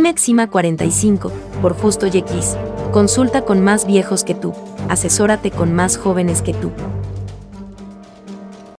Maxima 45, por Justo Yequis. Consulta con más viejos que tú. Asesórate con más jóvenes que tú.